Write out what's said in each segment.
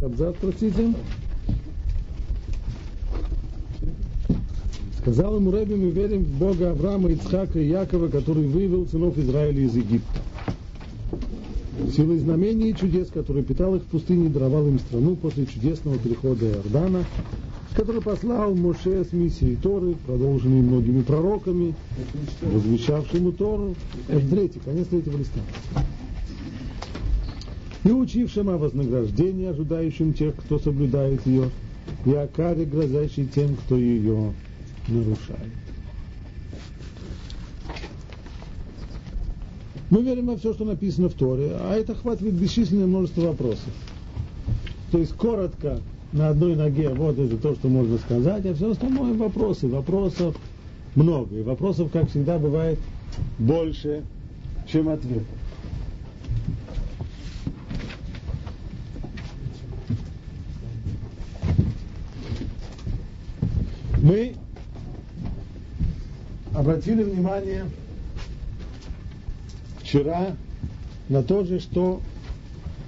четвертый абзац, простите. Сказал ему Рэбби, мы верим в Бога Авраама, Ицхака и Якова, который вывел сынов Израиля из Египта. Силой знамений и чудес, которые питал их в пустыне, даровал им страну после чудесного перехода Иордана, который послал Моше с миссией Торы, продолженной многими пророками, возвещавшему Тору. Это третий, конец третьего листа. И учившим о вознаграждении, ожидающим тех, кто соблюдает ее, и о каре, грозящей тем, кто ее нарушает. Мы верим во все, что написано в Торе, а это хватит бесчисленное множество вопросов. То есть коротко на одной ноге вот это то, что можно сказать, а все остальное вопросы. Вопросов много. И вопросов, как всегда, бывает больше, чем ответов. Мы обратили внимание вчера на то же, что,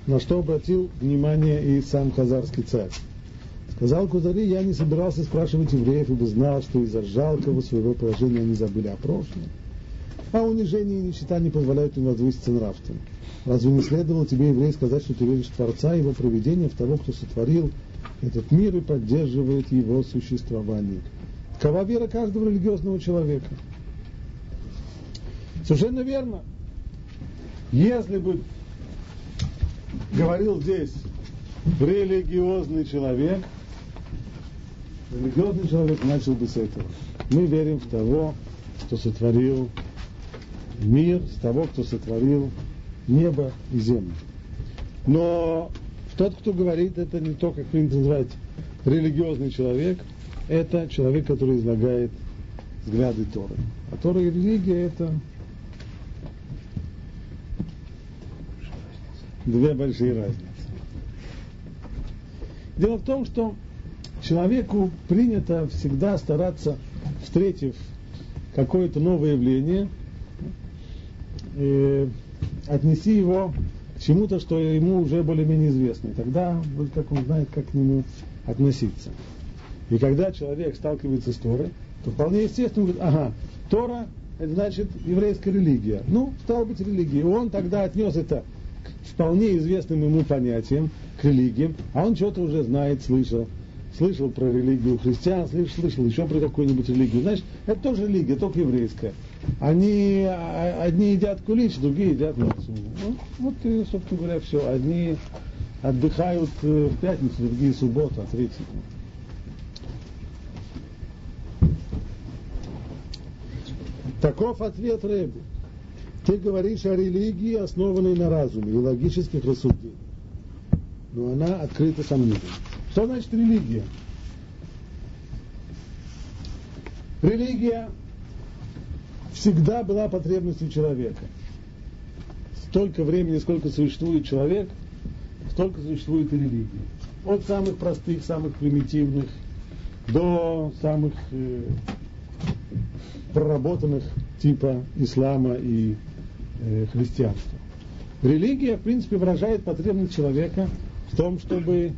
на что обратил внимание и сам Хазарский царь. Сказал Кузари, я не собирался спрашивать евреев, ибо знал, что из-за жалкого своего положения они забыли о прошлом. А унижение и нищета не позволяют им возвыситься нравственно. Разве не следовало тебе, еврей, сказать, что ты веришь в Творца, его проведение, в того, кто сотворил этот мир и поддерживает его существование? Какова вера каждого религиозного человека? Совершенно верно. Если бы говорил здесь религиозный человек, религиозный человек начал бы с этого. Мы верим в того, кто сотворил мир, с того, кто сотворил небо и землю. Но тот, кто говорит, это не то, как принято называть религиозный человек, это человек, который излагает взгляды Торы. А Тора и религия это две большие разницы. Дело в том, что человеку принято всегда стараться, встретив какое-то новое явление, э, отнести его к чему-то, что ему уже более-менее известно. И тогда, как он знает, как к нему относиться. И когда человек сталкивается с Торой, то вполне естественно говорит, ага, Тора это значит еврейская религия. Ну, стало быть религией. И он тогда отнес это к вполне известным ему понятиям, к религиям, а он что-то уже знает, слышал. Слышал про религию христиан, слышал, слышал еще про какую-нибудь религию. Знаешь, это тоже религия, только еврейская. Они, а, одни едят кулич, другие едят мацу. Ну, вот и, собственно говоря, все. Одни отдыхают э, в пятницу, другие субботу, а третий. Таков ответ Рэби. Ты говоришь о религии, основанной на разуме и логических рассуждениях. Но она открыта сомнением. Что значит религия? Религия всегда была потребностью человека. Столько времени, сколько существует человек, столько существует и религия. От самых простых, самых примитивных до самых э, проработанных типа ислама и э, христианства. Религия, в принципе, выражает потребность человека в том, чтобы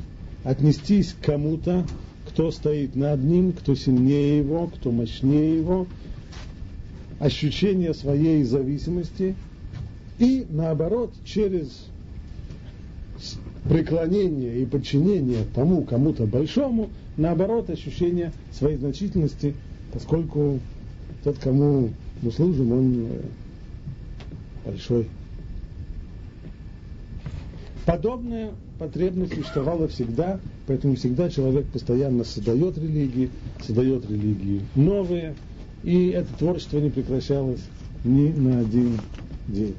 отнестись к кому-то, кто стоит над ним, кто сильнее его, кто мощнее его, ощущение своей зависимости и, наоборот, через преклонение и подчинение тому кому-то большому, наоборот, ощущение своей значительности, поскольку тот, кому мы служим, он э, большой. Подобная потребность существовала всегда, поэтому всегда человек постоянно создает религии, создает религии новые, и это творчество не прекращалось ни на один день.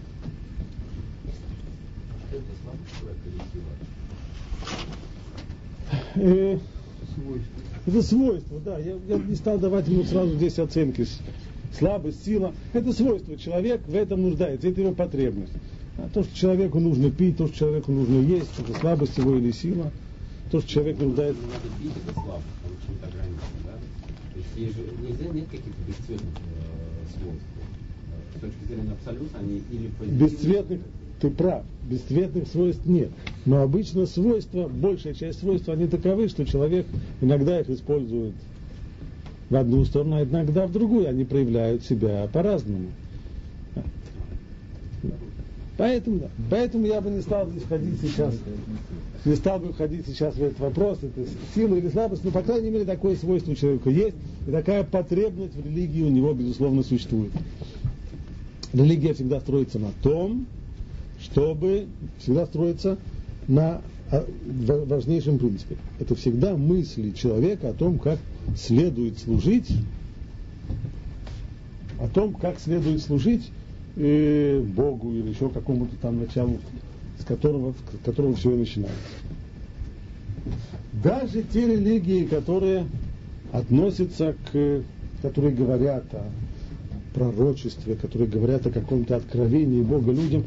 Э, это свойство, да. Я, я не стал давать ему сразу здесь оценки. Слабость, сила. Это свойство. Человек в этом нуждается. Это его потребность. А то, что человеку нужно пить, то, что человеку нужно есть, это слабость его или сила. То, что человек нуждается. Надо пить, это слабость, получить ограничено, да? Нельзя, нет каких-то бесцветных э, свойств. С точки зрения абсолюта они или позитивны. Бесцветных. ты прав, бесцветных свойств нет. Но обычно свойства, большая часть свойств, они таковы, что человек иногда их использует в одну сторону, а иногда в другую. Они проявляют себя по-разному. Поэтому, да. Поэтому я бы не стал здесь ходить сейчас, не стал бы входить сейчас в этот вопрос, это сила или слабость, но, по крайней мере, такое свойство у человека есть, и такая потребность в религии у него, безусловно, существует. Религия всегда строится на том, чтобы всегда строиться на а, важнейшем принципе. Это всегда мысли человека о том, как следует служить, о том, как следует служить э, Богу или еще какому-то там началу, с которого, с которого все и начинается. Даже те религии, которые относятся к, которые говорят о пророчестве, которые говорят о каком-то откровении Бога людям,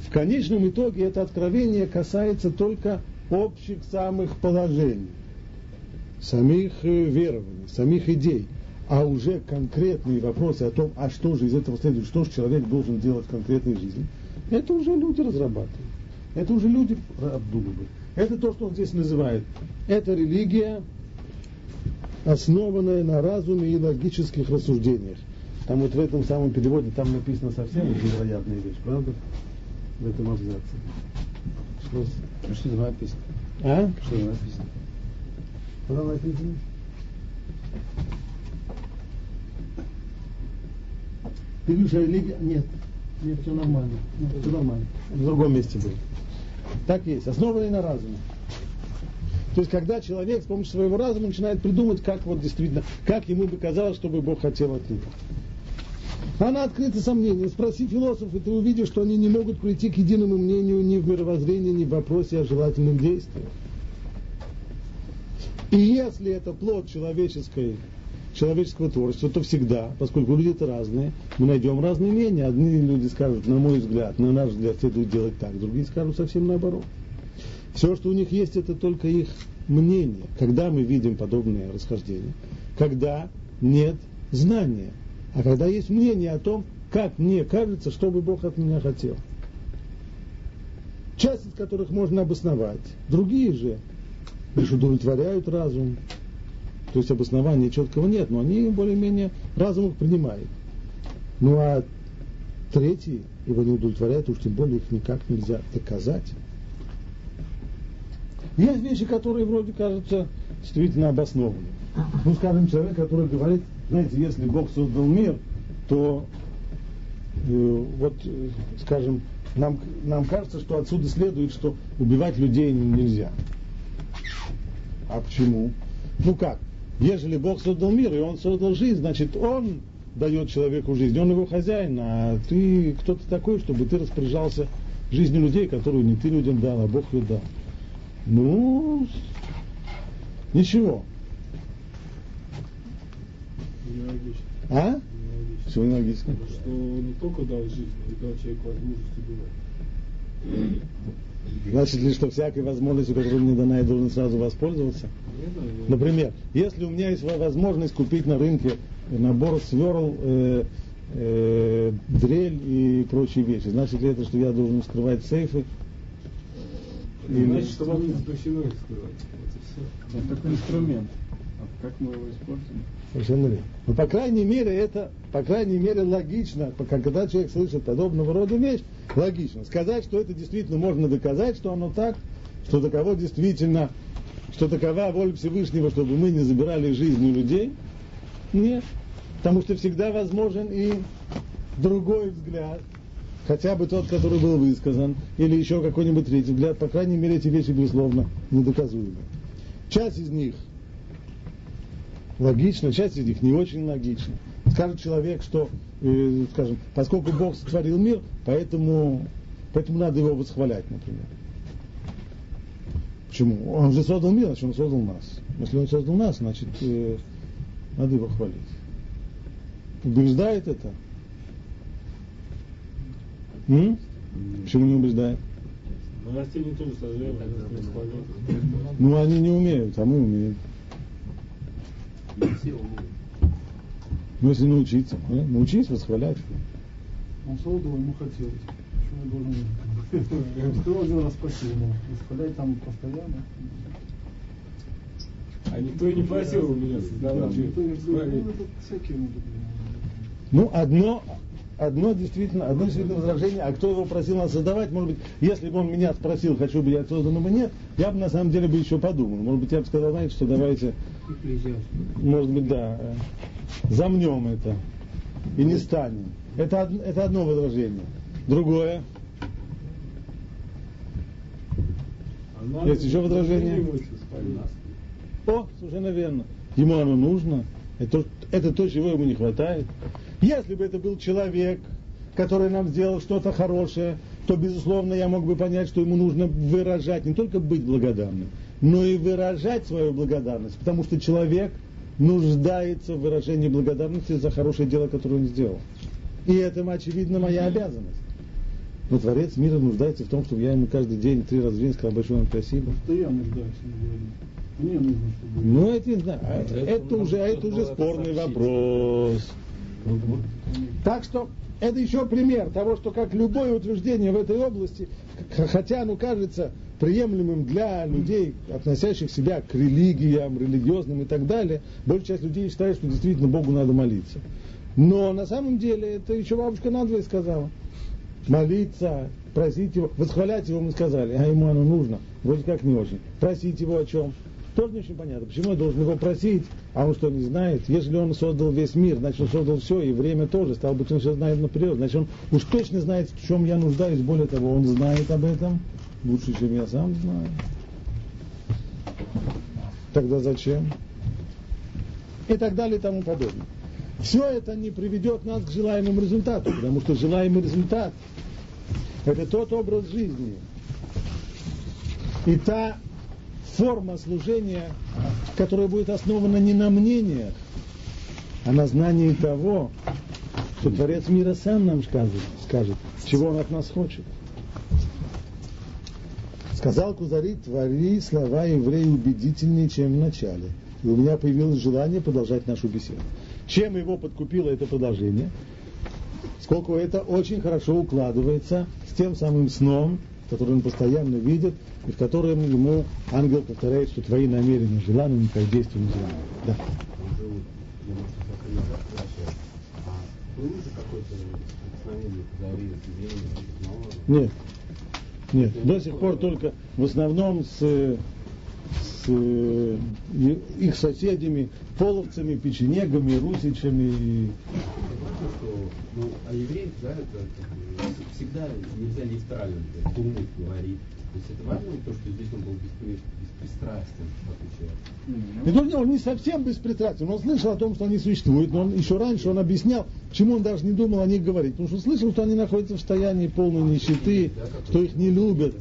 в конечном итоге это откровение касается только общих самых положений, самих э, верований, самих идей – а уже конкретные вопросы о том, а что же из этого следует, что же человек должен делать в конкретной жизни, это уже люди разрабатывают. Это уже люди обдумывают. Это то, что он здесь называет. Это религия, основанная на разуме и логических рассуждениях. Там вот в этом самом переводе там написано совсем невероятная вещь, правда? В этом абзаце. Что, что там написано? А? Что там написано? Что там написано? Пилюша религия? Нет. Нет, все нормально. Нет, все нормально. В другом месте был. Так есть. Основанный на разуме. То есть, когда человек с помощью своего разума начинает придумать, как вот действительно, как ему бы казалось, чтобы Бог хотел от него. Она открыта сомнением. Спроси философов, и ты увидишь, что они не могут прийти к единому мнению ни в мировоззрении, ни в вопросе о желательном действии. И если это плод человеческой человеческого творчества, то всегда, поскольку люди это разные, мы найдем разные мнения. Одни люди скажут, на мой взгляд, на наш взгляд следует делать так, другие скажут совсем наоборот. Все, что у них есть, это только их мнение. Когда мы видим подобные расхождения? Когда нет знания. А когда есть мнение о том, как мне кажется, что бы Бог от меня хотел. Часть из которых можно обосновать. Другие же лишь удовлетворяют разум, то есть обоснования четкого нет, но они более-менее разум их принимает. Ну а третий его не удовлетворяет, уж тем более их никак нельзя доказать. Есть вещи, которые вроде кажутся действительно обоснованными. Ну, скажем, человек, который говорит, знаете, если Бог создал мир, то э, вот, э, скажем, нам, нам кажется, что отсюда следует, что убивать людей нельзя. А почему? Ну как? Ежели Бог создал мир, и Он создал жизнь, значит, Он дает человеку жизнь, он его хозяин, а ты кто то такой, чтобы ты распоряжался жизнью людей, которую не ты людям дал, а Бог ее дал. Ну, ничего. А? Все нелогично. Что не только дал жизнь, но и дал человеку возможность убивать. Значит ли, что всякой возможностью, которая мне дана, я должен сразу воспользоваться? Например, если у меня есть возможность купить на рынке набор сверл, э, э, дрель и прочие вещи, значит ли это, что я должен скрывать сейфы? Или... Значит, что вам не запрещено их скрывать. Это все. Это такой инструмент. А как мы его используем? Совершенно верно. Но, по крайней мере, это, по крайней мере, логично, когда человек слышит подобного рода вещь, логично. Сказать, что это действительно можно доказать, что оно так, что таково действительно, что такова воля Всевышнего, чтобы мы не забирали жизнь у людей, нет. Потому что всегда возможен и другой взгляд, хотя бы тот, который был высказан, или еще какой-нибудь третий взгляд, по крайней мере, эти вещи, безусловно, недоказуемы. Часть из них логично, часть из них не очень логично. Скажет человек, что, э, скажем, поскольку Бог сотворил мир, поэтому, поэтому надо его восхвалять, например. Почему? Он же создал мир, значит он создал нас. Если он создал нас, значит э, надо его хвалить. Убеждает это? М? Почему не убеждает? Но растения тоже сожрали, Ну они не умеют, а мы умеем. Ну, если научиться, да? научись восхвалять. Он создал, ему хотелось. Что он нас спасибо? Восхвалять там постоянно. А никто и не просил у меня создавать. Ну, одно, одно действительно, одно действительно возражение, а кто его просил нас создавать, может быть, если бы он меня спросил, хочу бы я создан или нет, я бы на самом деле бы еще подумал. Может быть, я бы сказал, знаете, что давайте, может быть, да, э, замнем это и не станем. Это, это одно возражение. Другое. Есть еще возражение? О, совершенно верно. Ему оно нужно. Это, это то, чего ему не хватает. Если бы это был человек, который нам сделал что-то хорошее, то, безусловно, я мог бы понять, что ему нужно выражать, не только быть благодарным, но и выражать свою благодарность, потому что человек нуждается в выражении благодарности за хорошее дело, которое он сделал. И это, очевидно, моя обязанность. Но Творец мира нуждается в том, чтобы я ему каждый день, три раза в день сказал большое вам спасибо. Что я нуждаюсь, мне нужно, чтобы... Ну, это не знаю. А это, это уже, это уже спорный вопрос. Так что это еще пример того, что как любое утверждение в этой области, хотя оно кажется приемлемым для людей, относящих себя к религиям, религиозным и так далее, большая часть людей считает, что действительно Богу надо молиться. Но на самом деле это еще бабушка надвое сказала. Молиться, просить его, восхвалять его мы сказали, а ему оно нужно, вроде как не очень. Просить его о чем? Тоже не очень понятно. Почему я должен его просить, а он что, не знает? Если он создал весь мир, значит, он создал все, и время тоже, стал быть, он все знает наперед. Значит, он уж точно знает, в чем я нуждаюсь. Более того, он знает об этом лучше, чем я сам знаю. Тогда зачем? И так далее и тому подобное. Все это не приведет нас к желаемому результату, потому что желаемый результат – это тот образ жизни и та форма служения, которая будет основана не на мнениях, а на знании того, что Творец мира сам нам скажет, скажет чего он от нас хочет. Сказал Кузари, твори слова евреи убедительнее, чем в начале. И у меня появилось желание продолжать нашу беседу. Чем его подкупило это продолжение? Сколько это очень хорошо укладывается с тем самым сном, который он постоянно видит, и в котором ему ангел повторяет, что твои намерения желанными, как действия нежеланными. Да. Нет. Нет, до сих пор только в основном с, с э, их соседями, половцами, печенегами, русичами. Ну, а евреи, да, это всегда нельзя литерально, думать, говорить. То есть это важно, то, что здесь он был беспристрастен, в отличие от... он не совсем беспристрастен, он слышал о том, что они существуют, но он еще раньше он объяснял, почему он даже не думал о них говорить. Потому что слышал, что они находятся в состоянии полной нищеты, да, что их не любят.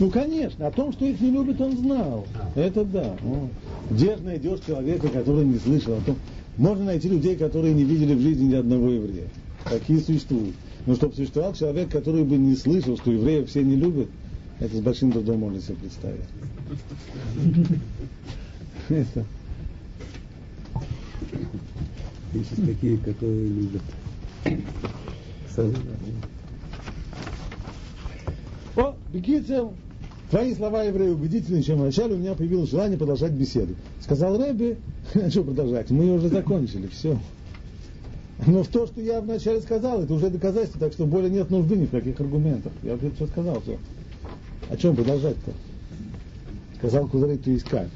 Ну, конечно, о том, что их не любят, он знал. А. Это да. Ну, где же найдешь человека, который не слышал о том? Можно найти людей, которые не видели в жизни ни одного еврея. Такие существуют. Но чтобы существовал человек, который бы не слышал, что евреев все не любят, это с большим трудом можно себе представить. Это. Есть такие, которые любят. О, Бекицел, твои слова, евреи, убедительнее, чем вначале у меня появилось желание продолжать беседу. Сказал а что продолжать, мы ее уже закончили, все. Но в то, что я вначале сказал, это уже доказательство, так что более нет нужды ни в каких аргументах. Я уже все сказал, все. О чем продолжать-то? Сказал Кузарей, ты искать.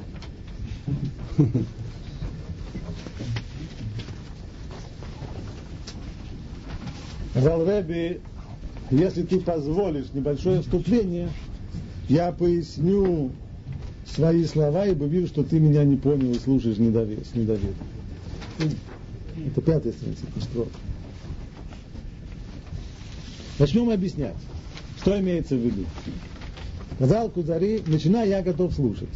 Сказал Рэби, если ты позволишь небольшое вступление, я поясню свои слова, ибо вижу, что ты меня не понял и слушаешь недовер, с недоверием. Это пятая страница, четвертая. Начнем объяснять, что имеется в виду. Сказал Кузари, начинай, я готов слушать.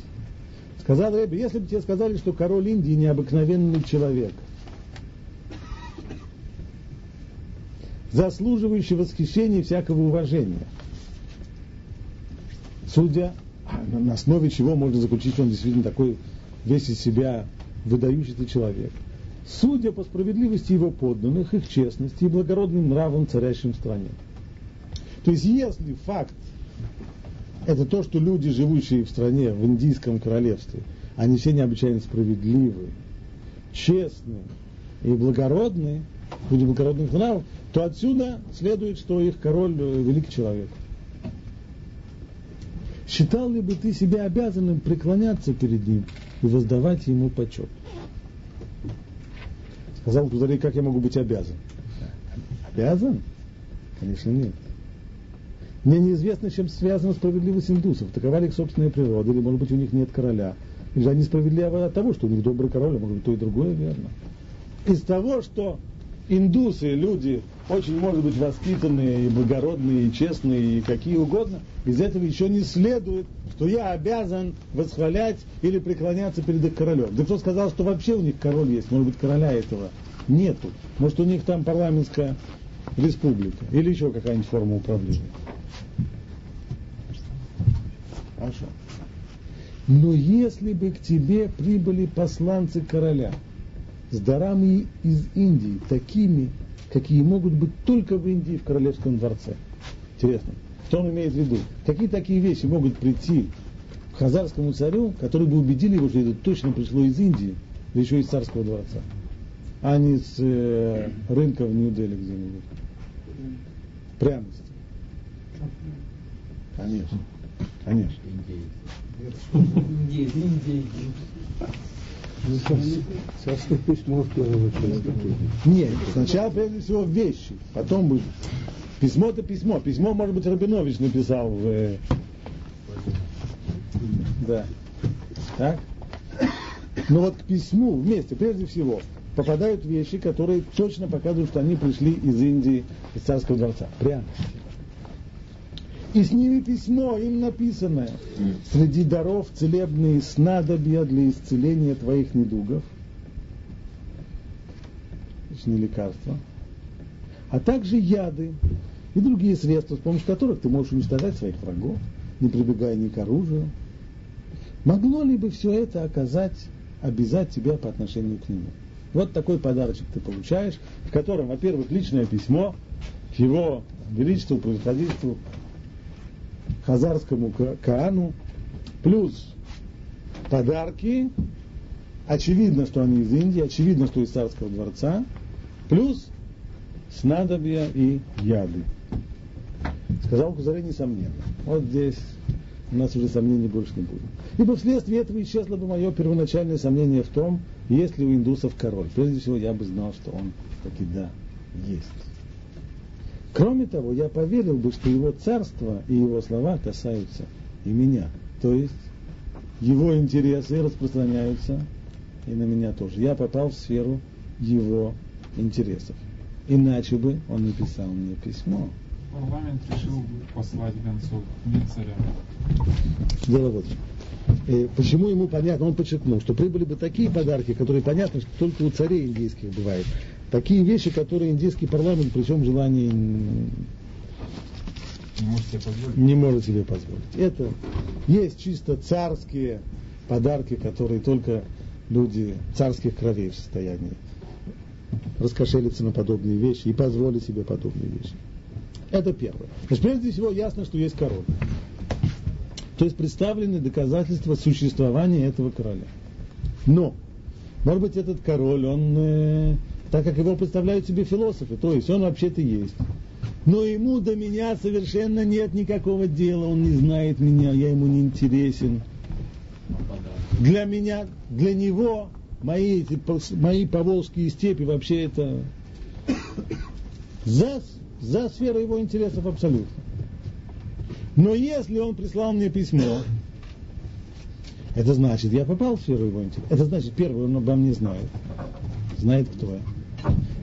Сказал Рэбби, если бы тебе сказали, что король Индии необыкновенный человек, заслуживающий восхищения и всякого уважения, судя на основе чего можно заключить, что он действительно такой весь из себя выдающийся человек. Судя по справедливости его подданных, их честности и благородным нравам, царящим в стране. То есть если факт это то, что люди, живущие в стране, в индийском королевстве, они все необычайно справедливые, честные и благородные, люди благородных нравов, то отсюда следует, что их король э, великий человек. Считал ли бы ты себя обязанным преклоняться перед ним и воздавать ему почет? Сказал Кузарей, как я могу быть обязан? Обязан? Конечно, нет. Мне неизвестно, чем связана справедливость индусов. Такова ли их собственная природа, или, может быть, у них нет короля. Или же они справедливы от того, что у них добрый король, а может быть, то и другое верно. Из того, что индусы, люди, очень, может быть, воспитанные, и благородные, и честные, и какие угодно, из этого еще не следует, что я обязан восхвалять или преклоняться перед их королем. Да кто сказал, что вообще у них король есть? Может быть, короля этого нету. Может, у них там парламентская республика или еще какая-нибудь форма управления. Хорошо. Но если бы к тебе прибыли посланцы короля с дарами из Индии, такими, какие могут быть только в Индии в королевском дворце. Интересно, что он имеет в виду? Какие такие вещи могут прийти к хазарскому царю, которые бы убедили его, что это точно пришло из Индии, да еще из царского дворца, а не с э, рынка в Нью-Дели где-нибудь. Пряности. Конечно. Конечно. Индейцы. Индейцы. Сейчас ты письмо в первую очередь. Нет, сначала прежде всего вещи, потом будет. Письмо это письмо. Письмо, может быть, Рабинович написал в... э, Да. Так? Но вот к письму вместе, прежде всего, попадают вещи, которые точно показывают, что они пришли из Индии, из царского дворца. Прямо. И ними письмо, им написанное. Среди даров целебные снадобья для исцеления твоих недугов. не лекарства. А также яды и другие средства, с помощью которых ты можешь уничтожать своих врагов, не прибегая ни к оружию. Могло ли бы все это оказать, обязать тебя по отношению к нему? Вот такой подарочек ты получаешь, в котором, во-первых, личное письмо к его величеству, превосходительству хазарскому Каану, плюс подарки, очевидно, что они из Индии, очевидно, что из царского дворца, плюс снадобья и яды. Сказал Кузарей, несомненно. Вот здесь у нас уже сомнений больше не будет. Ибо вследствие этого исчезло бы мое первоначальное сомнение в том, есть ли у индусов король. Прежде всего, я бы знал, что он таки да, есть. Кроме того, я поверил бы, что его царство и его слова касаются и меня. То есть его интересы распространяются и на меня тоже. Я попал в сферу его интересов. Иначе бы он не писал мне письмо. Парламент решил послать гонцов, не царя. Дело вот э, Почему ему понятно, он подчеркнул, что прибыли бы такие подарки, которые понятно, что только у царей индийских бывает такие вещи, которые индийский парламент при всем желании не может себе позволить. Не может себе позволить. Это есть чисто царские подарки, которые только люди царских кровей в состоянии раскошелиться на подобные вещи и позволить себе подобные вещи. Это первое. Значит, прежде всего ясно, что есть король. То есть представлены доказательства существования этого короля. Но, может быть, этот король, он э, так как его представляют себе философы, то есть он вообще-то есть. Но ему до меня совершенно нет никакого дела, он не знает меня, я ему не интересен. Для меня, для него мои, эти, мои поволжские степи вообще это за, за сферу его интересов абсолютно. Но если он прислал мне письмо, это значит, я попал в сферу его интересов. Это значит, первое, он обо мне знает. Знает, кто я.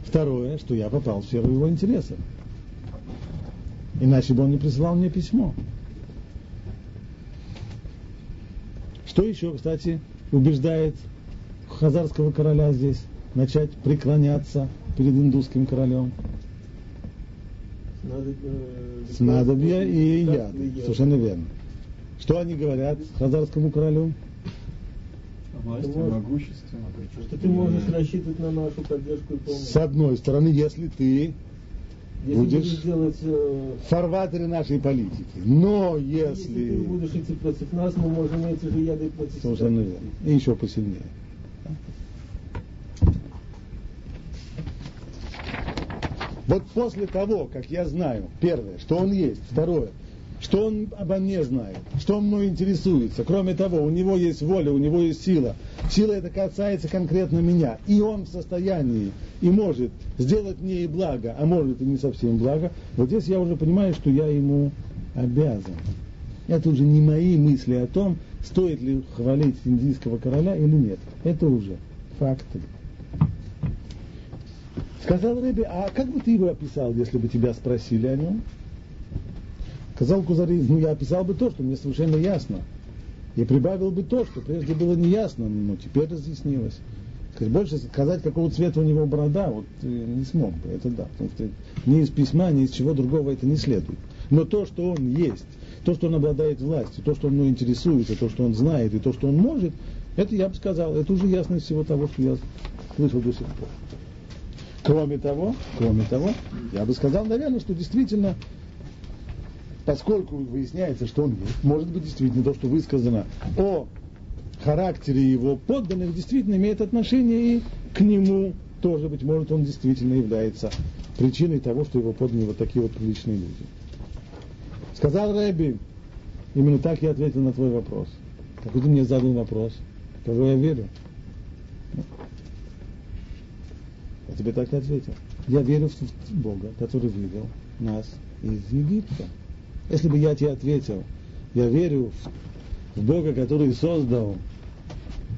Второе, что я попал в сферу его интересов. Иначе бы он не присылал мне письмо. Что еще, кстати, убеждает хазарского короля здесь начать преклоняться перед индусским королем? Снадобья и яд. Совершенно верно. Что они говорят хазарскому королю? Власти, могуществе. Что ты можешь рассчитывать на нашу поддержку и помощь. С одной стороны, если ты Если будешь будешь делать... э, в фарватере нашей политики. Но Если ты если... будешь идти против нас, мы можем эти же яды против. Совершенно верно. И еще посильнее. Вот после того, как я знаю, первое, что он есть, второе, что он обо мне знает, что он мной интересуется. Кроме того, у него есть воля, у него есть сила. Сила это касается конкретно меня. И он в состоянии и может сделать мне и благо, а может и не совсем благо. Вот здесь я уже понимаю, что я ему обязан. Это уже не мои мысли о том, стоит ли хвалить индийского короля или нет. Это уже факты. Сказал Рэби, а как бы ты его описал, если бы тебя спросили о нем? Сказал Кузари, ну я описал бы то, что мне совершенно ясно. И прибавил бы то, что прежде было неясно, но теперь разъяснилось. Сказать, больше сказать, какого цвета у него борода, вот э, не смог бы, это да. Потому что ни из письма, ни из чего другого это не следует. Но то, что он есть, то, что он обладает властью, то, что он мной интересуется, то, что он знает и то, что он может, это я бы сказал, это уже ясность всего того, что я слышал до сих пор. Кроме того, кроме того, я бы сказал, наверное, что действительно, поскольку выясняется, что он есть, может быть действительно то, что высказано о характере его подданных, действительно имеет отношение и к нему тоже, быть может, он действительно является причиной того, что его подданные вот такие вот приличные люди. Сказал Рэби, именно так я ответил на твой вопрос. Какой ты мне задал вопрос? Кого я верю? Я тебе так и ответил. Я верю в Бога, который вывел нас из Египта. Если бы я тебе ответил, я верю в, Бога, который создал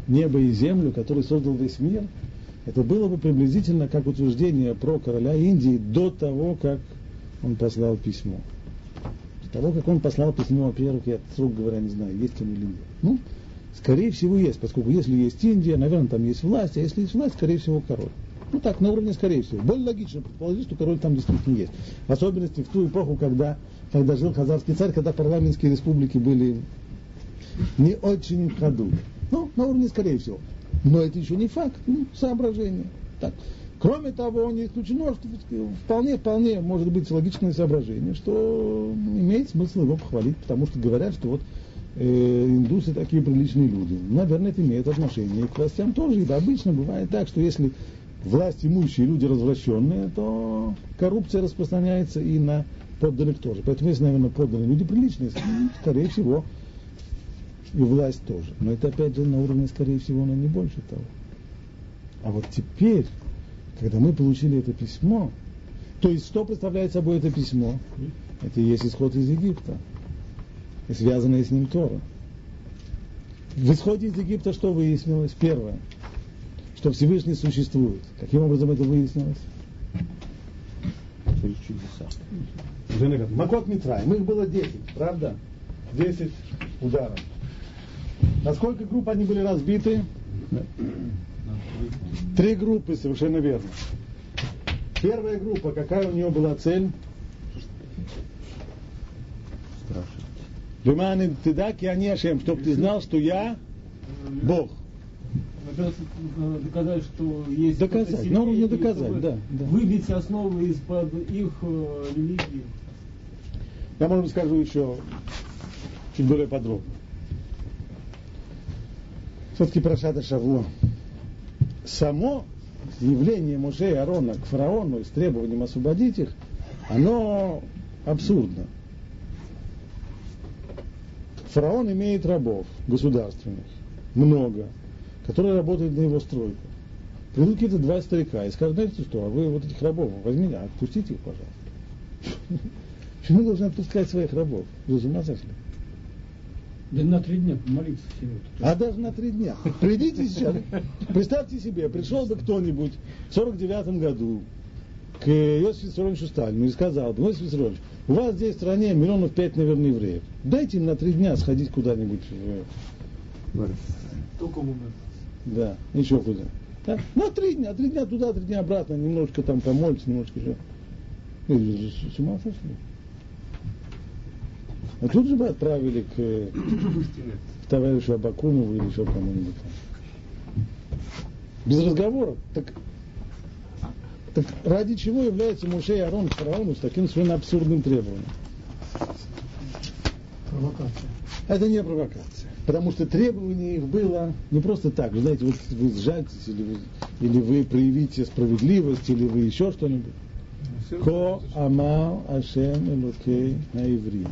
небо и землю, который создал весь мир, это было бы приблизительно как утверждение про короля Индии до того, как он послал письмо. До того, как он послал письмо, во-первых, я, строго говоря, не знаю, есть он или нет. Ну, скорее всего, есть, поскольку если есть Индия, наверное, там есть власть, а если есть власть, скорее всего, король. Ну так, на уровне скорее всего. Более логично предположить, что король там действительно есть. В особенности в ту эпоху, когда, когда жил хазарский царь, когда парламентские республики были не очень в ходу. Ну, на уровне скорее всего. Но это еще не факт, ну, соображение. Так. Кроме того, не исключено, что вполне, вполне может быть логичное соображение, что имеет смысл его похвалить, потому что говорят, что вот э, индусы такие приличные люди. Наверное, это имеет отношение к властям тоже. И обычно бывает так, что если власть имущие люди развращенные, то коррупция распространяется и на подданных тоже. Поэтому, если, наверное, подданные люди приличные, скорее всего, и власть тоже. Но это, опять же, на уровне, скорее всего, но не больше того. А вот теперь, когда мы получили это письмо, то есть что представляет собой это письмо? Это и есть исход из Египта. И связанное с ним Тора. В исходе из Египта что выяснилось? Первое – что Всевышний существует. Каким образом это выяснилось? Через чудеса. Макот Митрай. Их было 10, правда? 10 ударов. На сколько групп они были разбиты? Три группы, совершенно верно. Первая группа, какая у нее была цель? Думаны ты да, они Ашем, чтобы ты знал, что я Бог. Доказать, что есть Доказать, на уровне доказать, да, да. Выбить основы из-под их э, религии. Я, может быть, скажу еще чуть более подробно. Все-таки про Шада Шавло. Само явление Моше и Арона к фараону и с требованием освободить их, оно абсурдно. Фараон имеет рабов государственных, много, которые работают на его стройку. Придут какие-то два старика и скажут, знаете что, а вы вот этих рабов возьмите, отпустите их, пожалуйста. Почему должны отпускать своих рабов? Вы с ума сошли? Да на три дня помолиться всего. А даже на три дня. Придите сейчас. Представьте себе, пришел бы кто-нибудь в 49 году к Иосифу Виссарионовичу Сталину и сказал бы, Иосиф Виссарионович, у вас здесь в стране миллионов пять, наверное, евреев. Дайте им на три дня сходить куда-нибудь в... Только в Да, еще куда. Да? На три дня, три дня туда, три дня обратно, немножко там помолиться, немножко еще. Вы с ума сошли? А тут же бы отправили к, к товарищу Абакумову или еще кому-нибудь. Без разговоров. Так Так ради чего является Муше и Арон фараону с таким совершенно абсурдным требованием? Провокация. Это не провокация. Потому что требование их было не просто так. Вы знаете, вот вы сжальтесь, или вы, или вы проявите справедливость, или вы еще что-нибудь. Ко амал Ашем Элокей на иври.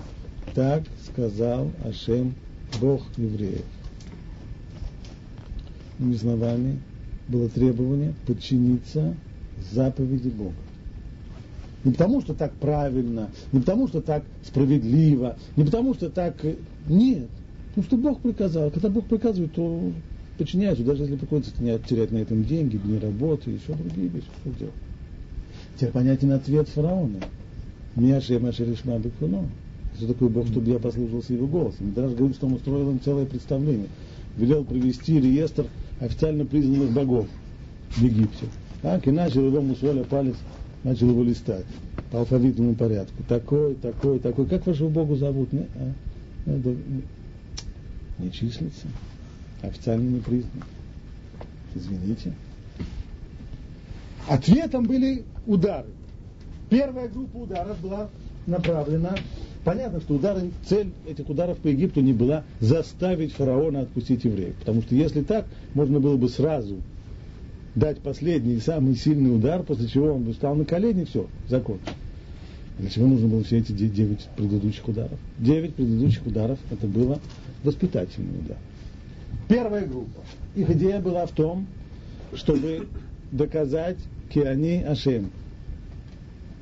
Так сказал Ашем Бог евреев. Иными словами, было требование подчиниться заповеди Бога. Не потому, что так правильно, не потому, что так справедливо, не потому, что так... Нет. Потому что Бог приказал. Когда Бог приказывает, то подчиняются, даже если приходится терять на этом деньги, дни работы, еще другие вещи, что делать. Теперь понятен ответ фараона. Мяша и Маша Ришма Бекуно. Что такое чтобы я послушался его голосом? Даже говорит, что он устроил им целое представление. Велел провести реестр официально признанных богов в Египте. Так, и начал его мусоля палец, начал его листать по алфавитному порядку. Такой, такой, такой. Как вашего Богу зовут? Не, а? Это не числится. Официально не признан. Извините. Ответом были удары. Первая группа ударов была направлена. Понятно, что удары, цель этих ударов по Египту не была заставить фараона отпустить евреев. Потому что если так, можно было бы сразу дать последний и самый сильный удар, после чего он бы встал на колени, все, закончил. Для чего нужно было все эти девять предыдущих ударов? Девять предыдущих ударов это было воспитательный удар. Первая группа. Их идея была в том, чтобы доказать Киани Ашем.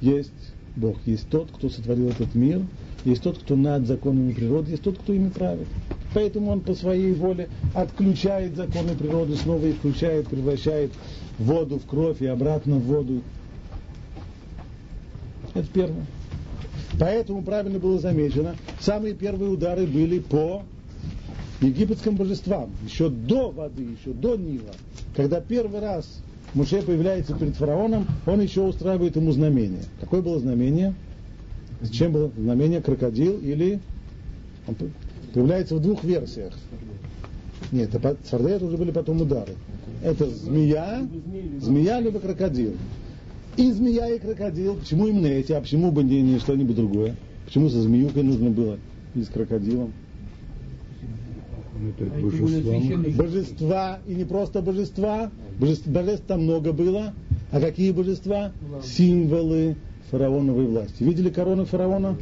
Есть Бог, есть тот, кто сотворил этот мир, есть тот, кто над законами природы, есть тот, кто ими правит. Поэтому он по своей воле отключает законы природы, снова их включает, превращает воду в кровь и обратно в воду. Это первое. Поэтому правильно было замечено, самые первые удары были по египетским божествам, еще до воды, еще до Нила. Когда первый раз Муше появляется перед фараоном, он еще устраивает ему знамение. Какое было знамение? С чем было знамение? Крокодил или... Он появляется в двух версиях. Нет, это, Сардея это уже были потом удары. Это змея, змея либо крокодил. И змея, и крокодил. Почему именно эти, а почему бы не, не что-нибудь другое? Почему со змеюкой нужно было и с крокодилом? Это божества. Божества, и не просто божества, божеств, божеств там много было. А какие божества? Символы фараоновой власти. Видели корону фараона?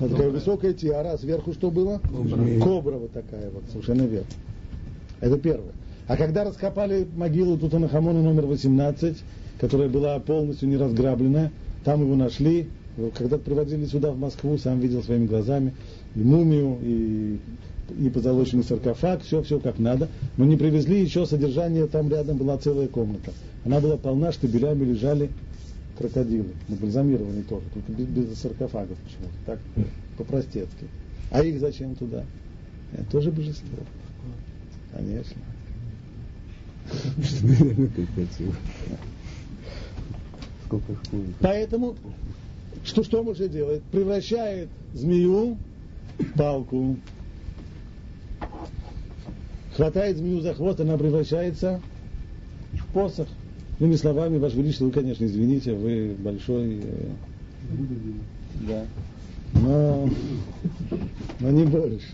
Вот такая высокая тиара, а сверху что было? Кобра. Кобра вот такая вот, совершенно верно. Это первое. А когда раскопали могилу Тутанахамона номер 18, которая была полностью не разграблена, там его нашли, когда приводили сюда в Москву, сам видел своими глазами и мумию, и и позолоченный саркофаг, все, все как надо. Но не привезли еще содержание, там рядом была целая комната. Она была полна, штабелями лежали крокодилы, набальзамированные тоже, только без, без саркофагов почему-то, так по-простецки. А их зачем туда? Это тоже божество. Конечно. Сколько их? Поэтому, что, что Муше делает? Превращает змею в палку, хватает змею за хвост, она превращается в посох. Иными словами, Ваше Величество, вы, конечно, извините, вы большой... Э, да. Но, но не больше.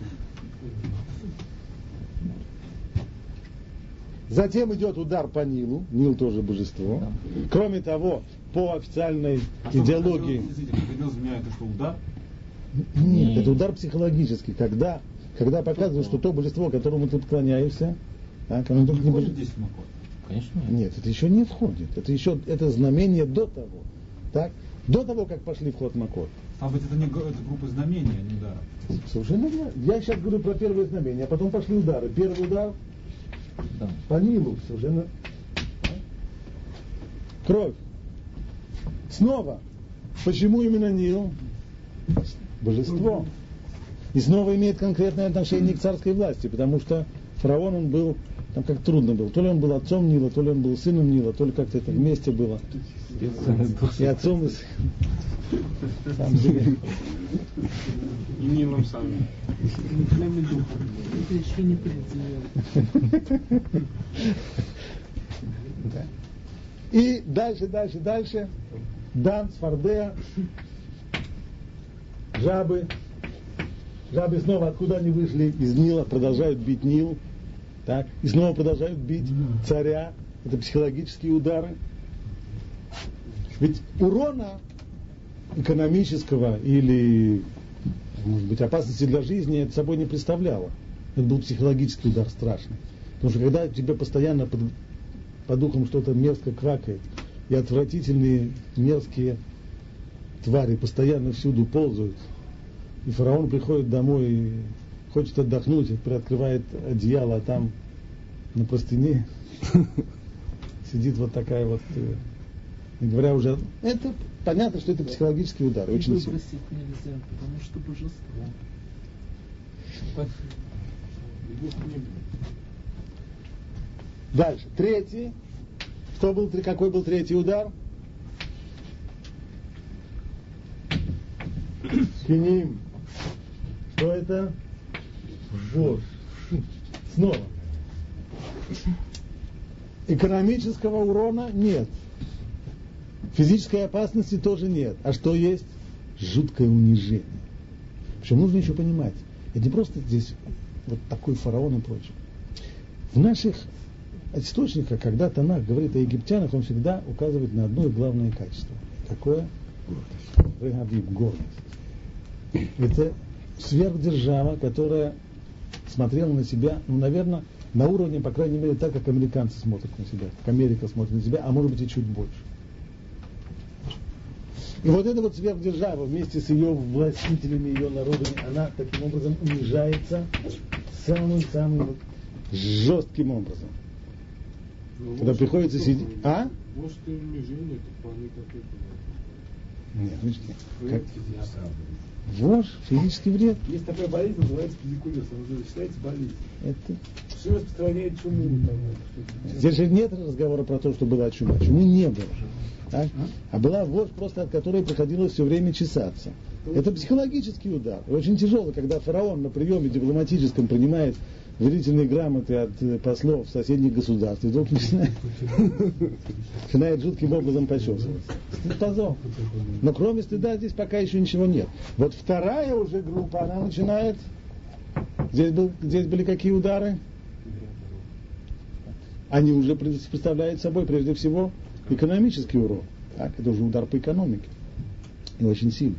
Затем идет удар по Нилу. Нил тоже божество. Кроме того, по официальной идеологии... змея, это что, удар? Нет, это удар психологический, когда, когда показывают, что то божество, которому ты поклоняешься, так, оно только не Входит Конечно, нет. Нет, это еще не входит. Это еще это знамение до того. Так? До того, как пошли в ход Макот. А быть это не это группа знамения, а не удара. Совершенно верно. Я сейчас говорю про первое знамение, а потом пошли удары. Первый удар Да. по Нилу, совершенно. Кровь. Снова. Почему именно Нил? Божество. И снова имеет конкретное отношение к царской власти, потому что фараон он был, там как трудно было. То ли он был отцом Нила, то ли он был сыном Нила, то ли как-то это вместе было. И отцом, и сыном. И Нилом сами. Это еще не предел. Да. И дальше, дальше, дальше. Дан, Сфардея, жабы. Жабы снова откуда они вышли? Из Нила, продолжают бить Нил. Так, и снова продолжают бить царя. Это психологические удары. Ведь урона экономического или, может быть, опасности для жизни это собой не представляло. Это был психологический удар страшный. Потому что когда тебе постоянно под, по духам что-то мерзко квакает, и отвратительные мерзкие твари постоянно всюду ползают, и фараон приходит домой хочет отдохнуть, и приоткрывает одеяло, а там на простыне сидит вот такая вот, э, не говоря уже, это понятно, что это психологический удар, очень сильный. нельзя, потому что божество. Дальше. Третий. Что был, какой был третий удар? Хиним. Что это? Вож. Снова. Экономического урона нет. Физической опасности тоже нет. А что есть? Жуткое унижение. Причем нужно еще понимать, это не просто здесь вот такой фараон и прочее. В наших источниках, когда Танах говорит о египтянах, он всегда указывает на одно главное качество. Какое? Регавим, гордость. Это сверхдержава, которая смотрела на себя, ну, наверное, на уровне, по крайней мере, так, как американцы смотрят на себя, как Америка смотрит на себя, а может быть и чуть больше. И вот эта вот сверхдержава вместе с ее властителями, ее народами, она таким образом унижается самым-самым жестким образом. Ну, Когда приходится сидеть... А? Может, и унижение, это вполне как это. Нет, как... Вож, физический вред. Есть такая болезнь, называется педикулез, она уже считается болезнь. Это... Все распространяет чуму. Там, Здесь же нет разговора про то, что была чума. Чумы не было. Так? А была вождь, просто от которой приходилось все время чесаться. Это психологический удар. И очень тяжело, когда фараон на приеме дипломатическом принимает верительные грамоты от э, послов соседних государств, и вдруг начинает, начинает жутким образом почесываться. Стыдпозор. Но кроме стыда здесь пока еще ничего нет. Вот вторая уже группа, она начинает... Здесь, был, здесь были какие удары? Они уже представляют собой прежде всего экономический урон. Так, это уже удар по экономике. И очень сильный.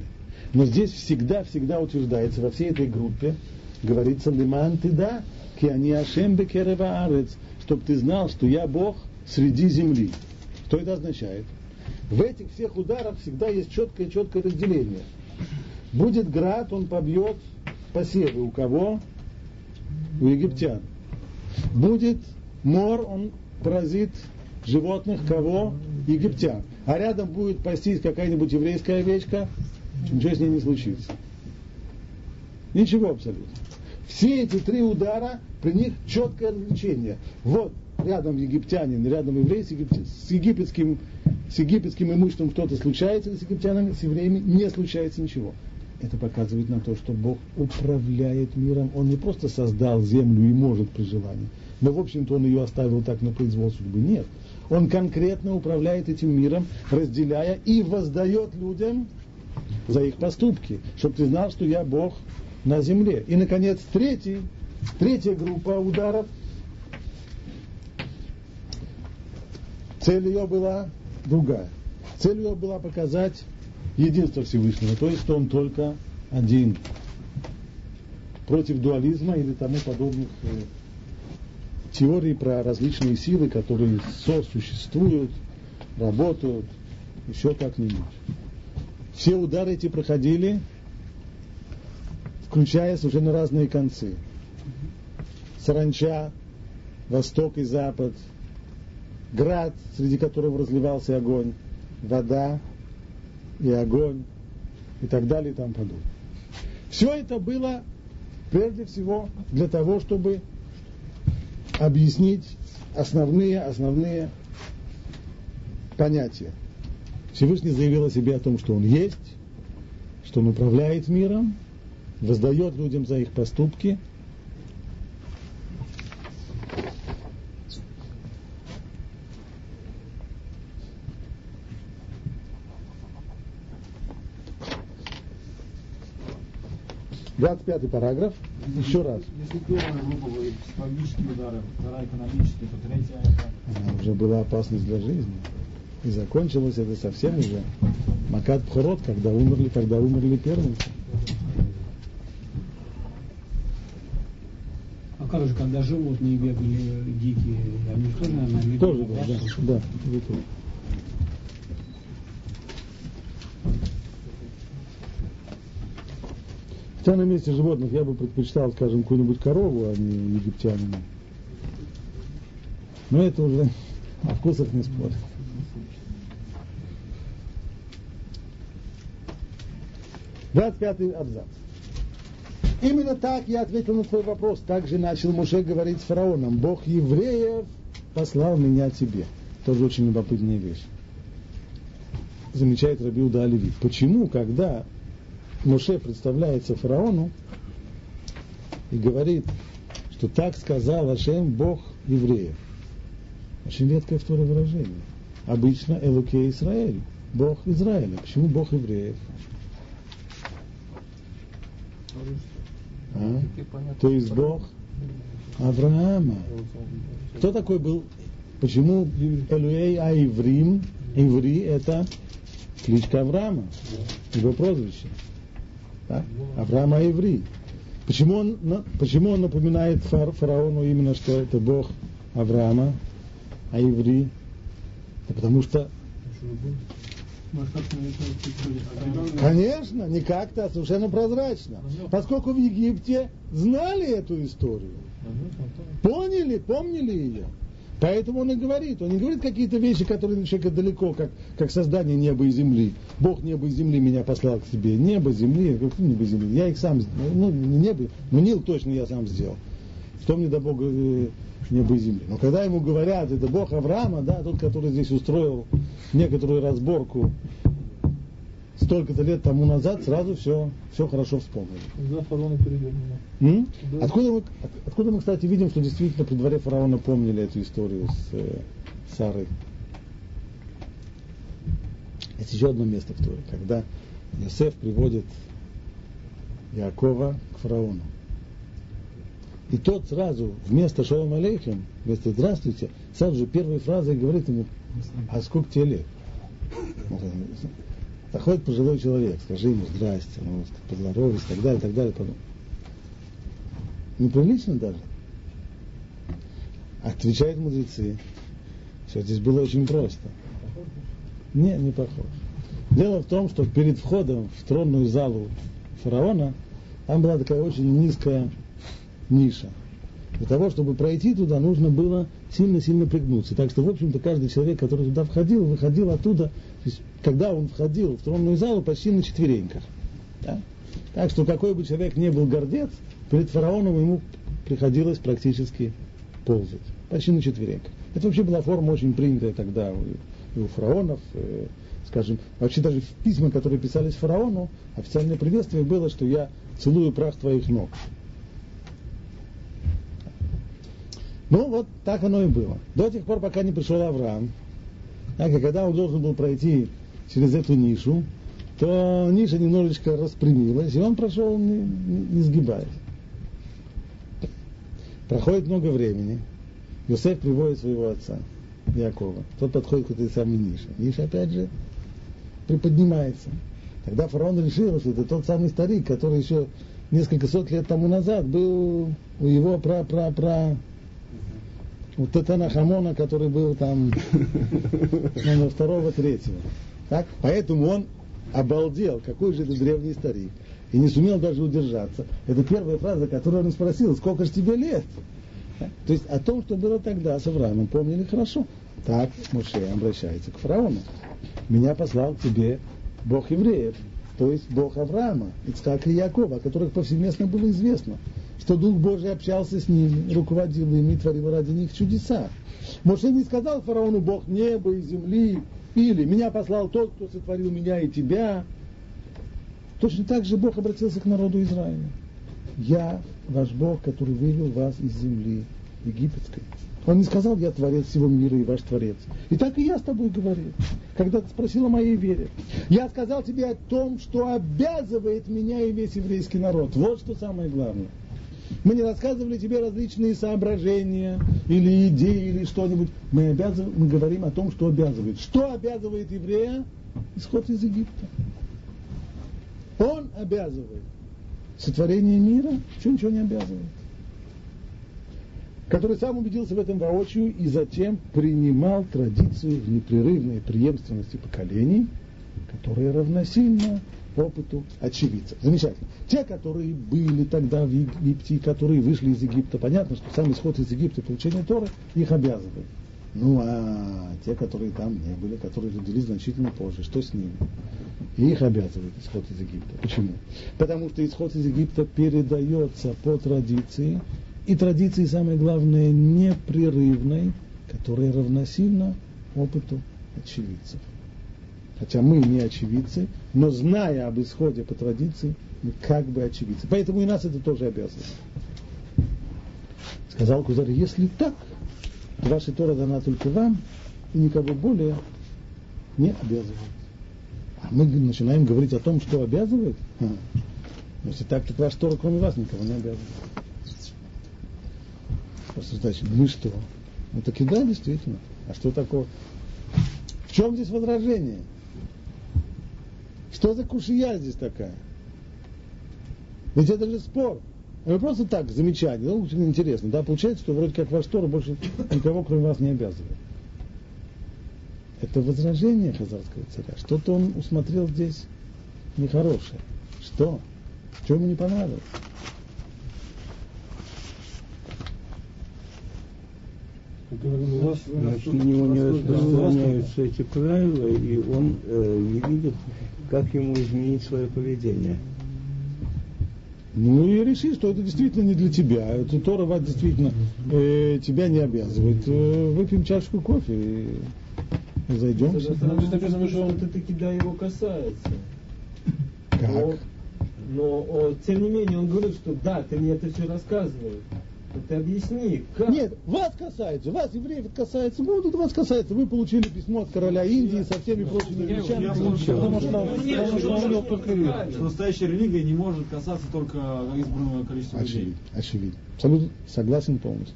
Но здесь всегда-всегда утверждается во всей этой группе, говорится, лиман ты да, ки они ашем бекерева арец, чтобы ты знал, что я Бог среди земли. Что это означает? В этих всех ударах всегда есть четкое-четкое разделение. Будет град, он побьет посевы у кого? У египтян. Будет мор, он поразит животных кого? Египтян. А рядом будет пастись какая-нибудь еврейская овечка, ничего с ней не случится. Ничего абсолютно. Все эти три удара, при них четкое различение. Вот рядом египтянин, рядом еврей с, егип... с египетским, с египетским имуществом что-то случается, с египтянами, с евреями не случается ничего. Это показывает на то, что Бог управляет миром. Он не просто создал землю и может при желании, но, в общем-то, он ее оставил так на произвол судьбы. Нет. Он конкретно управляет этим миром, разделяя и воздает людям за их поступки, чтобы ты знал, что я Бог на земле. И, наконец, третий, третья группа ударов. Цель ее была другая. Цель ее была показать единство Всевышнего, то есть, что он только один. Против дуализма или тому подобных э, теорий про различные силы, которые сосуществуют, работают, еще как-нибудь. Все удары эти проходили, включая совершенно разные концы. Саранча, восток и запад, град, среди которого разливался огонь, вода и огонь, и так далее и тому подобное. Все это было прежде всего для того, чтобы объяснить основные, основные понятия. Всевышний заявил о себе о том, что он есть, что он управляет миром, воздает людям за их поступки. Двадцать пятый параграф. Если, Еще раз. Если первая группа были психологические удары, вторая то третья это... Уже была опасность для жизни. И закончилось это совсем уже. Макат Пхорот, когда умерли, когда умерли первые. А как же, когда животные бегали дикие, они тоже, наверное, Тоже, да, да, да, тоже. Хотя на месте животных я бы предпочитал, скажем, какую-нибудь корову, а не египтянина. Но это уже о вкусах не спорят. Двадцать пятый абзац. Именно так я ответил на твой вопрос. Так же начал Муше говорить с фараоном. Бог евреев послал меня тебе. Тоже очень любопытная вещь. Замечает Рабиуда Оливит. Почему, когда Муше представляется фараону и говорит, что так сказал Ашем Бог евреев. Очень редкое второе выражение. Обычно Элуке Израиль, Бог Израиля. Почему Бог евреев? А? То есть Бог Авраама. Кто такой был? Почему Элуэй Аиврим, Иври это кличка Авраама, его прозвище. Да? Авраам Аиври. Почему он, почему он напоминает фар, фараону именно, что это Бог Авраама, Аиври? Да потому что Конечно, не как-то, а совершенно прозрачно. Поскольку в Египте знали эту историю, поняли, помнили ее. Поэтому он и говорит, он не говорит какие-то вещи, которые для человека далеко, как, как создание неба и земли. Бог неба и земли меня послал к себе. Небо, земли, небо земли. Я их сам, ну, не небо, но Нил точно я сам сделал. Что мне до Бога э, неба и земли. Но когда ему говорят, это Бог Авраама, да, тот, который здесь устроил некоторую разборку столько-то лет тому назад, сразу все, все хорошо вспомнили. За фараона передернуло. Да. Откуда, мы, откуда мы, кстати, видим, что действительно при дворе фараона помнили эту историю с э, Сарой? Есть еще одно место в Торе, когда Йосеф приводит Якова к фараону. И тот сразу вместо Шалом Алейхем, вместо «Здравствуйте», сразу же первой фразой говорит ему, а сколько тебе лет? Заходит пожилой человек, скажи ему «Здрасте», ну, поздоровайся, так далее, так далее. Потом. Неприлично даже. Отвечают мудрецы, что здесь было очень просто. Не, не похож. Дело в том, что перед входом в тронную залу фараона там была такая очень низкая ниша. Для того, чтобы пройти туда, нужно было сильно-сильно пригнуться. Так что, в общем-то, каждый человек, который туда входил, выходил оттуда, то есть, когда он входил в тронную залу, почти на четвереньках. Да? Так что, какой бы человек ни был гордец, перед фараоном ему приходилось практически ползать. Почти на четвереньках. Это вообще была форма очень принятая тогда у, у фараонов. Э, скажем, вообще даже в письмах, которые писались фараону, официальное приветствие было, что я целую прах твоих ног. Ну вот так оно и было. До тех пор, пока не пришел Авраам. Так, и когда он должен был пройти через эту нишу, то ниша немножечко распрямилась, и он прошел не, не сгибаясь. Проходит много времени. Йосеф приводит своего отца, Якова. Тот подходит к этой самой нише. Ниша, опять же, приподнимается. Тогда фараон решил, что это тот самый старик, который еще несколько сот лет тому назад был у его пра-пра-пра у Тетана Хамона, который был там номер второго, третьего. Так? Поэтому он обалдел, какой же это древний старик. И не сумел даже удержаться. Это первая фраза, которую он спросил, сколько же тебе лет? Так? То есть о том, что было тогда с Авраамом, помнили хорошо. Так Муше обращается к фараону. Меня послал к тебе Бог евреев, то есть Бог Авраама, Ицхака и Якова, о которых повсеместно было известно что Дух Божий общался с ними, руководил ими творил ради них чудеса. Моше не сказал фараону Бог неба и земли, или меня послал тот, кто сотворил меня и тебя. Точно так же Бог обратился к народу Израиля. Я ваш Бог, который вывел вас из земли египетской. Он не сказал, я творец всего мира и ваш творец. И так и я с тобой говорил, когда ты спросил о моей вере. Я сказал тебе о том, что обязывает меня и весь еврейский народ. Вот что самое главное. Мы не рассказывали тебе различные соображения или идеи или что-нибудь. Мы, обязыв... мы говорим о том, что обязывает. Что обязывает еврея? Исход из Египта. Он обязывает. Сотворение мира ничего, ничего не обязывает который сам убедился в этом воочию и затем принимал традицию в непрерывной преемственности поколений, которая равносильна опыту очевидцев. Замечательно. Те, которые были тогда в Египте, которые вышли из Египта, понятно, что сам исход из Египта, получение Торы, их обязывает. Ну а те, которые там не были, которые родились значительно позже, что с ними? их обязывает исход из Египта. Почему? Потому что исход из Египта передается по традиции и традиции, самое главное, непрерывной, которая равносильна опыту очевидцев. Хотя мы не очевидцы, но зная об исходе по традиции, мы как бы очевидцы. Поэтому и нас это тоже обязывает. Сказал Кузар, если так, то ваша Тора дана только вам, и никого более не обязывает. А мы начинаем говорить о том, что обязывает. А, если так, то ваша Тора кроме вас никого не обязывает. Просто значит, мы что? Ну так и да, действительно. А что такое? В чем здесь возражение? Что за кушия здесь такая? Ведь это же спор. Это просто так, замечание, ну, очень интересно. Да, получается, что вроде как ваш Тора больше никого, кроме вас, не обязывает. Это возражение хазарского царя. Что-то он усмотрел здесь нехорошее. Что? Что ему не понравилось? Значит, на него не распространяются эти правила, и он э, не видит, как ему изменить свое поведение. Ну и реши, что это действительно не для тебя. Это Тора вас действительно э, тебя не обязывает. Э, выпьем чашку кофе и зайдем. Там же написано, что он таки да его касается. Как? Но, но о, тем не менее он говорит, что да, ты мне это все рассказываешь. Ты объясни, как? Нет, вас касается, вас, евреев, касается, будут вас касается. Вы получили письмо от короля Индии со всеми прочими вещами. Я получил. Потому что, потому что он только что настоящая религия не может касаться только избранного количества людей. Очевидно, очевидно. Абсолютно согласен полностью.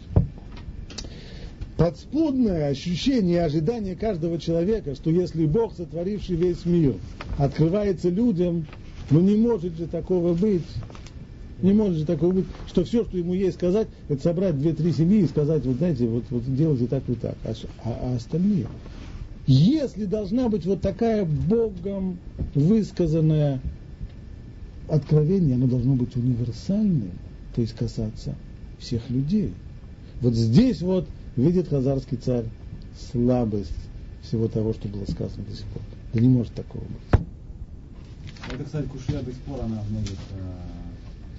Подспудное ощущение и ожидание каждого человека, что если Бог, сотворивший весь мир, открывается людям, ну не может же такого быть, не может же такого быть, что все, что ему есть сказать, это собрать две-три семьи и сказать, вот знаете, вот, вот делайте так и так. А, а, а остальные? Если должна быть вот такая Богом высказанная откровение, оно должно быть универсальным, то есть касаться всех людей. Вот здесь вот видит хазарский царь слабость всего того, что было сказано до сих пор. Да не может такого быть. Это, кстати, кушья до сих пор она в многих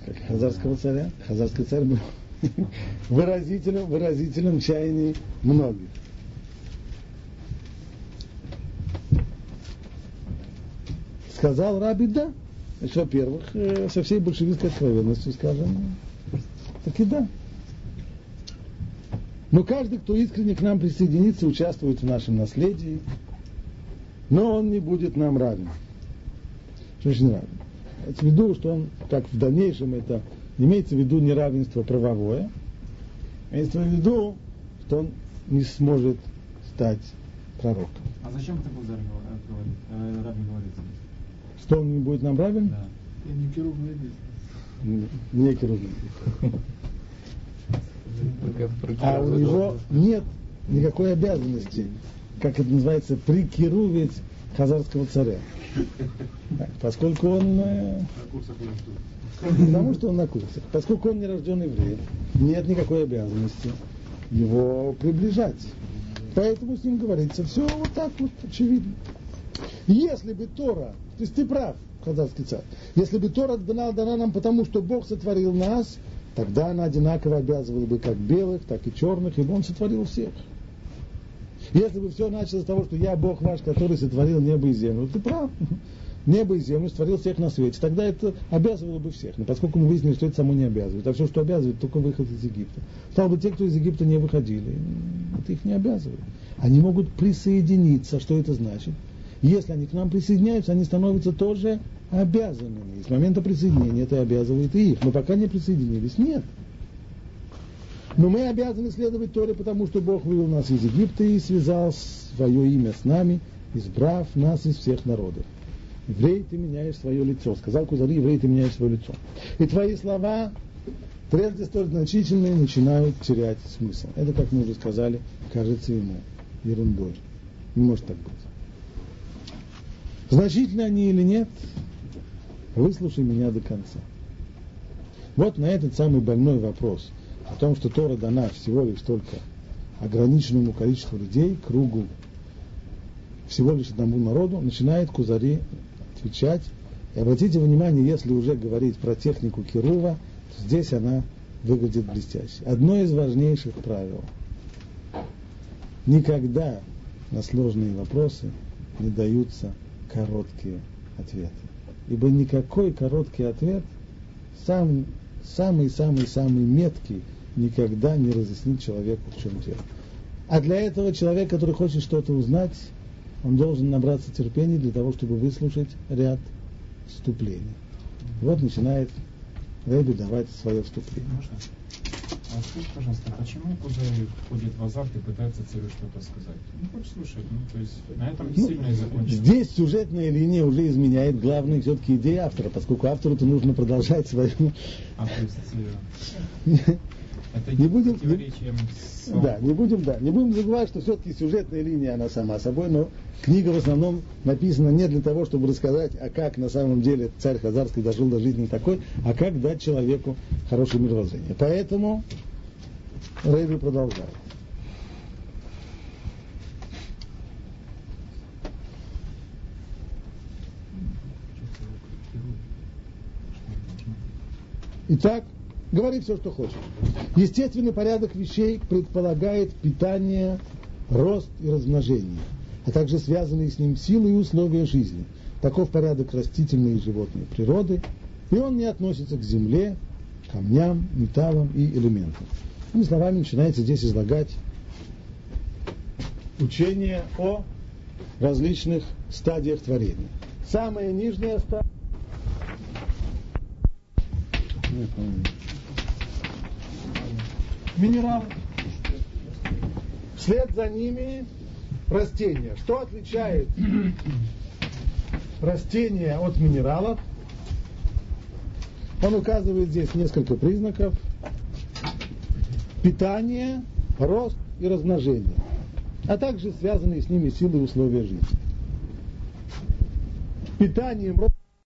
как хазарского царя. Хазарский царь был выразителем, выразителем чаяний многих. Сказал Раби да. Во-первых, э, со всей большевистской откровенностью скажем, так и да. Но каждый, кто искренне к нам присоединится, участвует в нашем наследии, но он не будет нам равен. Что не равен? Имеется в виду, что он, как в дальнейшем это, не имеется в виду неравенство правовое, имеется в виду, что он не сможет стать пророком. А зачем это Бузар говорит, э, Раби говорит? Что он не будет нам равен? Да. Я не керувный Не керувный А у него нет никакой обязанности, как это называется, прикерувить хазарского царя. Поскольку он... Э, потому что он на курсах. Поскольку он не рожден евреем, нет никакой обязанности его приближать. Поэтому с ним говорится все вот так вот, очевидно. Если бы Тора, то есть ты прав, Хазарский царь, если бы Тора дана, дана нам потому, что Бог сотворил нас, тогда она одинаково обязывала бы как белых, так и черных, ибо Он сотворил всех. Если бы все началось с того, что я Бог ваш, который сотворил небо и землю, ты прав. небо и землю, створил всех на свете, тогда это обязывало бы всех. Но поскольку мы выяснили, что это само не обязывает, а все, что обязывает, только выход из Египта. Стало бы те, кто из Египта не выходили, это их не обязывает. Они могут присоединиться. Что это значит? Если они к нам присоединяются, они становятся тоже обязанными. И с момента присоединения это обязывает и их. Но пока не присоединились, нет. Но мы обязаны следовать Торе, потому что Бог вывел нас из Египта и связал свое имя с нами, избрав нас из всех народов. Еврей, ты меняешь свое лицо. Сказал Кузари, еврей, ты меняешь свое лицо. И твои слова, прежде столь значительные, начинают терять смысл. Это, как мы уже сказали, кажется ему ерундой. Не может так быть. Значительны они или нет, выслушай меня до конца. Вот на этот самый больной вопрос о том, что Тора дана всего лишь только ограниченному количеству людей, кругу всего лишь одному народу, начинает Кузари отвечать. И обратите внимание, если уже говорить про технику Кирува, то здесь она выглядит блестяще. Одно из важнейших правил. Никогда на сложные вопросы не даются короткие ответы. Ибо никакой короткий ответ, сам, самый-самый-самый меткий, никогда не разъяснит человеку, в чем дело. А для этого человек, который хочет что-то узнать, он должен набраться терпения для того, чтобы выслушать ряд вступлений. Вот начинает Рэби давать свое вступление. Можно? А скажи, пожалуйста, почему Кузари входит в азарт и пытается царю что-то сказать? Ну, хочешь слушать, ну, то есть на этом Ну, сильно и закончится. здесь сюжетная линия уже изменяет главные все-таки идеи автора, поскольку автору-то нужно продолжать свою... А, то есть, э, это Не будем- с... Да, не будем, да, не будем забывать, что все-таки сюжетная линия, она сама собой, но книга в основном написана не для того, чтобы рассказать, а как на самом деле царь Хазарский дожил до жизни такой, а как дать человеку хорошее мировоззрение. Поэтому Рэйби продолжает. Итак, говори все, что хочешь. Естественный порядок вещей предполагает питание, рост и размножение, а также связанные с ним силы и условия жизни. Таков порядок растительной и животной природы, и он не относится к земле, камням, металлам и элементам. Иными словами, начинается здесь излагать учение о различных стадиях творения. Самая нижняя стадия минералы. Вслед за ними растения. Что отличает растения от минералов? Он указывает здесь несколько признаков. Питание, рост и размножение, а также связанные с ними силы и условия жизни. Питанием, ростом